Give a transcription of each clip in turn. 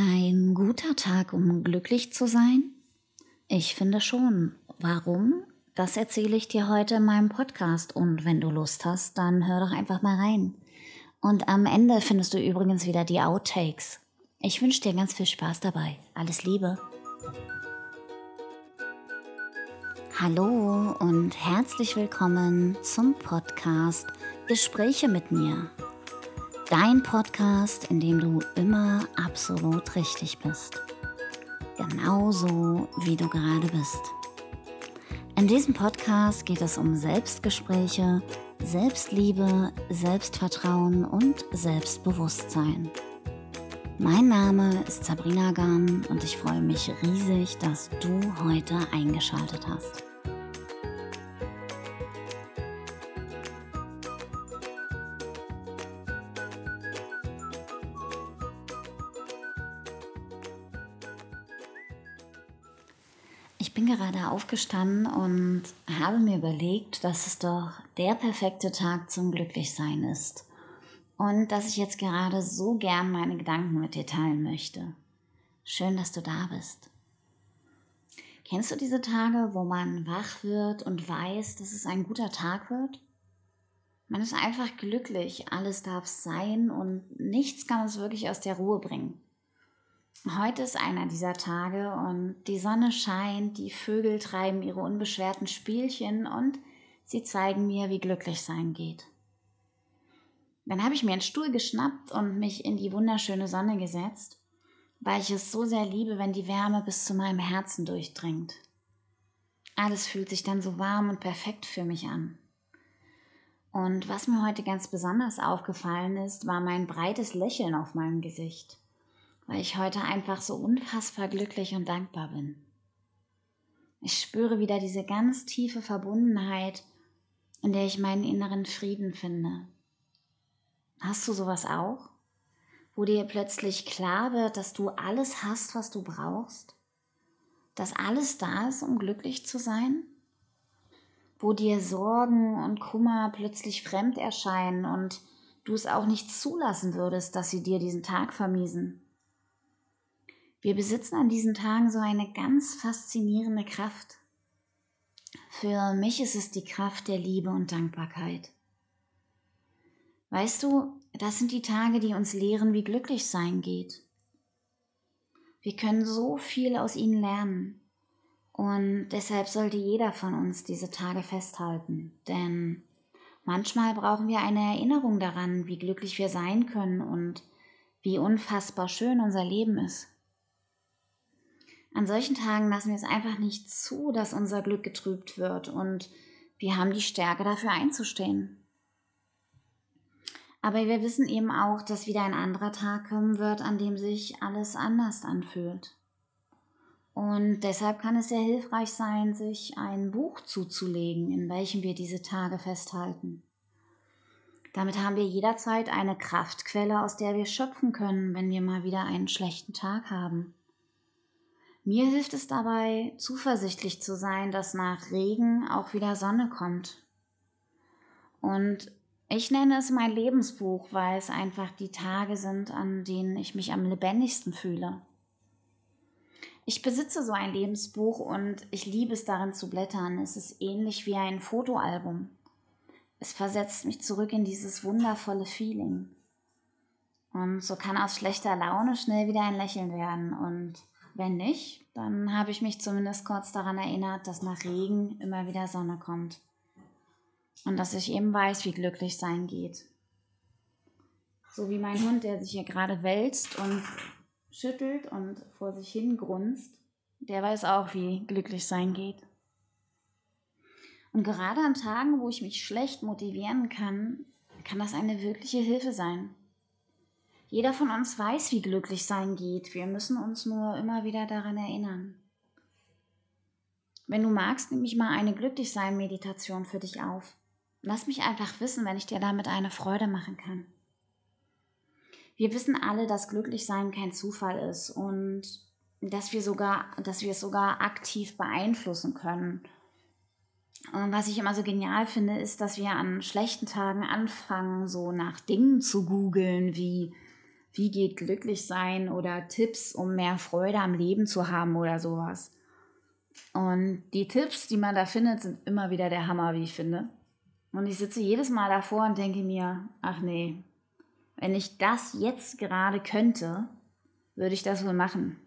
Ein guter Tag, um glücklich zu sein? Ich finde schon. Warum? Das erzähle ich dir heute in meinem Podcast und wenn du Lust hast, dann hör doch einfach mal rein. Und am Ende findest du übrigens wieder die Outtakes. Ich wünsche dir ganz viel Spaß dabei. Alles Liebe. Hallo und herzlich willkommen zum Podcast Gespräche mit mir. Dein Podcast, in dem du immer absolut richtig bist. Genauso wie du gerade bist. In diesem Podcast geht es um Selbstgespräche, Selbstliebe, Selbstvertrauen und Selbstbewusstsein. Mein Name ist Sabrina Gahn und ich freue mich riesig, dass du heute eingeschaltet hast. Ich bin gerade aufgestanden und habe mir überlegt, dass es doch der perfekte Tag zum Glücklichsein ist. Und dass ich jetzt gerade so gern meine Gedanken mit dir teilen möchte. Schön, dass du da bist. Kennst du diese Tage, wo man wach wird und weiß, dass es ein guter Tag wird? Man ist einfach glücklich, alles darf sein und nichts kann uns wirklich aus der Ruhe bringen. Heute ist einer dieser Tage und die Sonne scheint, die Vögel treiben ihre unbeschwerten Spielchen und sie zeigen mir, wie glücklich sein geht. Dann habe ich mir einen Stuhl geschnappt und mich in die wunderschöne Sonne gesetzt, weil ich es so sehr liebe, wenn die Wärme bis zu meinem Herzen durchdringt. Alles fühlt sich dann so warm und perfekt für mich an. Und was mir heute ganz besonders aufgefallen ist, war mein breites Lächeln auf meinem Gesicht weil ich heute einfach so unfassbar glücklich und dankbar bin. Ich spüre wieder diese ganz tiefe Verbundenheit, in der ich meinen inneren Frieden finde. Hast du sowas auch? Wo dir plötzlich klar wird, dass du alles hast, was du brauchst? Dass alles da ist, um glücklich zu sein? Wo dir Sorgen und Kummer plötzlich fremd erscheinen und du es auch nicht zulassen würdest, dass sie dir diesen Tag vermiesen? Wir besitzen an diesen Tagen so eine ganz faszinierende Kraft. Für mich ist es die Kraft der Liebe und Dankbarkeit. Weißt du, das sind die Tage, die uns lehren, wie glücklich sein geht. Wir können so viel aus ihnen lernen. Und deshalb sollte jeder von uns diese Tage festhalten. Denn manchmal brauchen wir eine Erinnerung daran, wie glücklich wir sein können und wie unfassbar schön unser Leben ist. An solchen Tagen lassen wir es einfach nicht zu, dass unser Glück getrübt wird und wir haben die Stärke dafür einzustehen. Aber wir wissen eben auch, dass wieder ein anderer Tag kommen wird, an dem sich alles anders anfühlt. Und deshalb kann es sehr hilfreich sein, sich ein Buch zuzulegen, in welchem wir diese Tage festhalten. Damit haben wir jederzeit eine Kraftquelle, aus der wir schöpfen können, wenn wir mal wieder einen schlechten Tag haben. Mir hilft es dabei, zuversichtlich zu sein, dass nach Regen auch wieder Sonne kommt. Und ich nenne es mein Lebensbuch, weil es einfach die Tage sind, an denen ich mich am lebendigsten fühle. Ich besitze so ein Lebensbuch und ich liebe es darin zu blättern. Es ist ähnlich wie ein Fotoalbum. Es versetzt mich zurück in dieses wundervolle Feeling. Und so kann aus schlechter Laune schnell wieder ein Lächeln werden und wenn nicht, dann habe ich mich zumindest kurz daran erinnert, dass nach Regen immer wieder Sonne kommt. Und dass ich eben weiß, wie glücklich sein geht. So wie mein Hund, der sich hier gerade wälzt und schüttelt und vor sich hin grunzt, der weiß auch, wie glücklich sein geht. Und gerade an Tagen, wo ich mich schlecht motivieren kann, kann das eine wirkliche Hilfe sein. Jeder von uns weiß, wie glücklich sein geht. Wir müssen uns nur immer wieder daran erinnern. Wenn du magst, nehme ich mal eine Glücklichsein-Meditation für dich auf. Lass mich einfach wissen, wenn ich dir damit eine Freude machen kann. Wir wissen alle, dass Glücklichsein kein Zufall ist und dass wir sogar, dass wir es sogar aktiv beeinflussen können. Und was ich immer so genial finde, ist, dass wir an schlechten Tagen anfangen, so nach Dingen zu googeln wie wie geht glücklich sein oder Tipps, um mehr Freude am Leben zu haben oder sowas. Und die Tipps, die man da findet, sind immer wieder der Hammer, wie ich finde. Und ich sitze jedes Mal davor und denke mir, ach nee, wenn ich das jetzt gerade könnte, würde ich das wohl machen.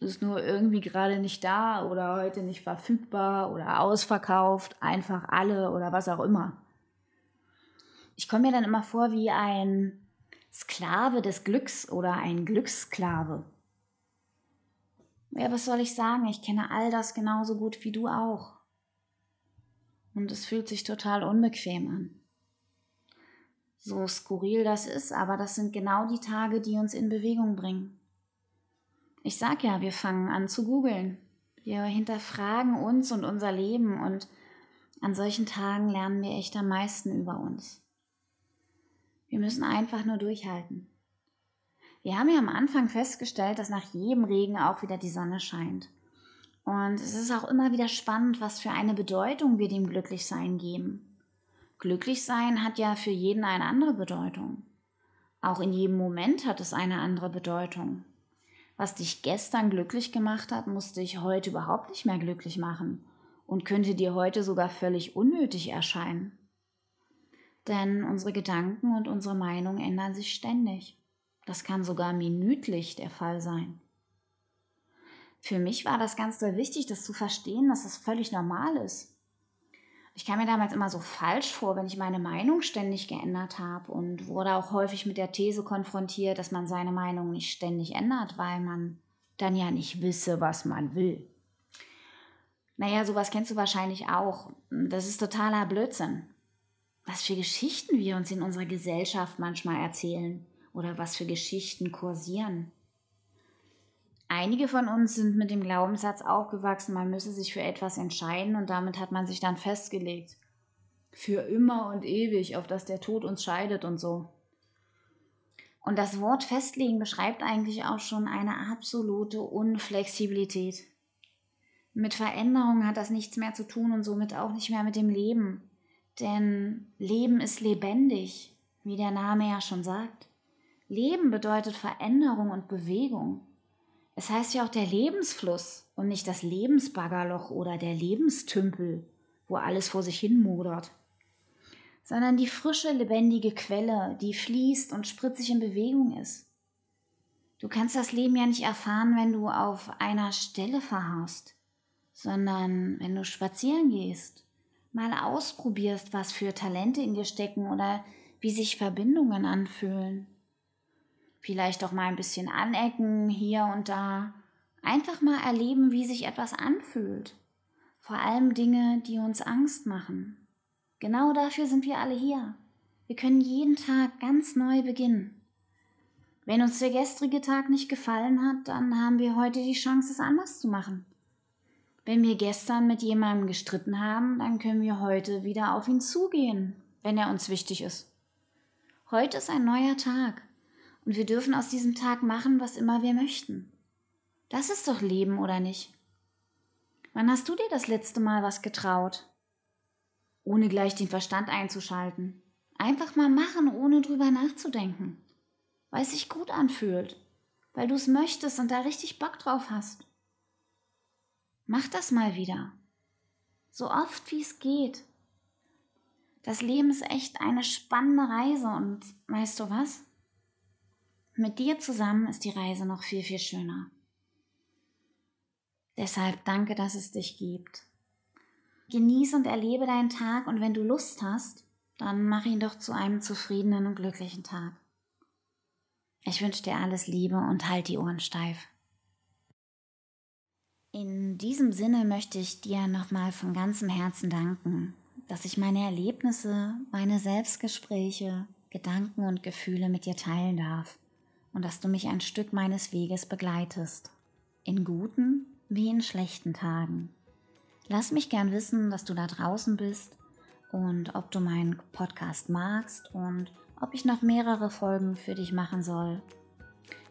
Ist nur irgendwie gerade nicht da oder heute nicht verfügbar oder ausverkauft, einfach alle oder was auch immer. Ich komme mir dann immer vor wie ein Sklave des Glücks oder ein Glückssklave. Ja, was soll ich sagen? Ich kenne all das genauso gut wie du auch. Und es fühlt sich total unbequem an. So skurril das ist, aber das sind genau die Tage, die uns in Bewegung bringen. Ich sag ja, wir fangen an zu googeln. Wir hinterfragen uns und unser Leben und an solchen Tagen lernen wir echt am meisten über uns. Wir müssen einfach nur durchhalten. Wir haben ja am Anfang festgestellt, dass nach jedem Regen auch wieder die Sonne scheint. Und es ist auch immer wieder spannend, was für eine Bedeutung wir dem Glücklichsein geben. Glücklichsein hat ja für jeden eine andere Bedeutung. Auch in jedem Moment hat es eine andere Bedeutung. Was dich gestern glücklich gemacht hat, muss dich heute überhaupt nicht mehr glücklich machen und könnte dir heute sogar völlig unnötig erscheinen. Denn unsere Gedanken und unsere Meinung ändern sich ständig. Das kann sogar minütlich der Fall sein. Für mich war das ganz sehr wichtig, das zu verstehen, dass das völlig normal ist. Ich kam mir damals immer so falsch vor, wenn ich meine Meinung ständig geändert habe und wurde auch häufig mit der These konfrontiert, dass man seine Meinung nicht ständig ändert, weil man dann ja nicht wisse, was man will. Naja, sowas kennst du wahrscheinlich auch. Das ist totaler Blödsinn was für Geschichten wir uns in unserer Gesellschaft manchmal erzählen oder was für Geschichten kursieren. Einige von uns sind mit dem Glaubenssatz aufgewachsen, man müsse sich für etwas entscheiden und damit hat man sich dann festgelegt. Für immer und ewig, auf dass der Tod uns scheidet und so. Und das Wort festlegen beschreibt eigentlich auch schon eine absolute Unflexibilität. Mit Veränderung hat das nichts mehr zu tun und somit auch nicht mehr mit dem Leben. Denn Leben ist lebendig, wie der Name ja schon sagt. Leben bedeutet Veränderung und Bewegung. Es heißt ja auch der Lebensfluss und nicht das Lebensbaggerloch oder der Lebenstümpel, wo alles vor sich hin modert, sondern die frische, lebendige Quelle, die fließt und spritzig in Bewegung ist. Du kannst das Leben ja nicht erfahren, wenn du auf einer Stelle verharrst, sondern wenn du spazieren gehst mal ausprobierst, was für Talente in dir stecken oder wie sich Verbindungen anfühlen. Vielleicht auch mal ein bisschen anecken hier und da. Einfach mal erleben, wie sich etwas anfühlt. Vor allem Dinge, die uns Angst machen. Genau dafür sind wir alle hier. Wir können jeden Tag ganz neu beginnen. Wenn uns der gestrige Tag nicht gefallen hat, dann haben wir heute die Chance, es anders zu machen. Wenn wir gestern mit jemandem gestritten haben, dann können wir heute wieder auf ihn zugehen, wenn er uns wichtig ist. Heute ist ein neuer Tag und wir dürfen aus diesem Tag machen, was immer wir möchten. Das ist doch Leben, oder nicht? Wann hast du dir das letzte Mal was getraut? Ohne gleich den Verstand einzuschalten. Einfach mal machen, ohne drüber nachzudenken. Weil es sich gut anfühlt. Weil du es möchtest und da richtig Bock drauf hast. Mach das mal wieder. So oft wie es geht. Das Leben ist echt eine spannende Reise und weißt du was? Mit dir zusammen ist die Reise noch viel, viel schöner. Deshalb danke, dass es dich gibt. Genieße und erlebe deinen Tag und wenn du Lust hast, dann mach ihn doch zu einem zufriedenen und glücklichen Tag. Ich wünsche dir alles Liebe und halt die Ohren steif. In diesem Sinne möchte ich dir nochmal von ganzem Herzen danken, dass ich meine Erlebnisse, meine Selbstgespräche, Gedanken und Gefühle mit dir teilen darf und dass du mich ein Stück meines Weges begleitest, in guten wie in schlechten Tagen. Lass mich gern wissen, dass du da draußen bist und ob du meinen Podcast magst und ob ich noch mehrere Folgen für dich machen soll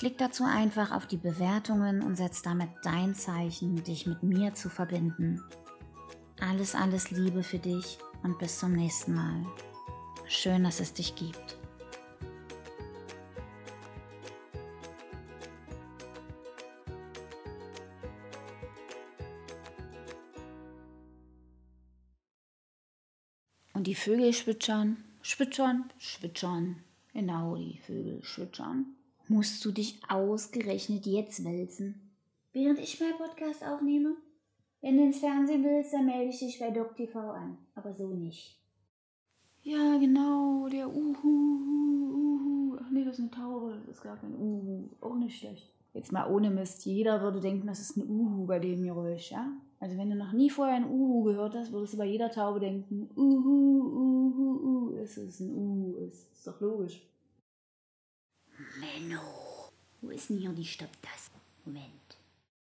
Klick dazu einfach auf die Bewertungen und setz damit dein Zeichen, dich mit mir zu verbinden. Alles, alles Liebe für dich und bis zum nächsten Mal. Schön, dass es dich gibt. Und die Vögel schwitschern, schwitschern, schwitschern. Genau, die Vögel schwitschern. Musst du dich ausgerechnet jetzt wälzen, während ich meinen Podcast aufnehme? Wenn du ins Fernsehen willst, dann melde ich dich bei DocTV an. Aber so nicht. Ja, genau, der Uhu, Uhu. Ach nee, das ist eine Taube, das ist gar kein Uhu. Auch nicht schlecht. Jetzt mal ohne Mist. Jeder würde denken, das ist ein Uhu bei dem Geräusch, ja? Also wenn du noch nie vorher ein Uhu gehört hast, würdest du bei jeder Taube denken, Uhu, Uhu, Uhu, es ist ein Uhu, ist, ist doch logisch. Menno, wo ist denn hier die Stopptaste? Moment.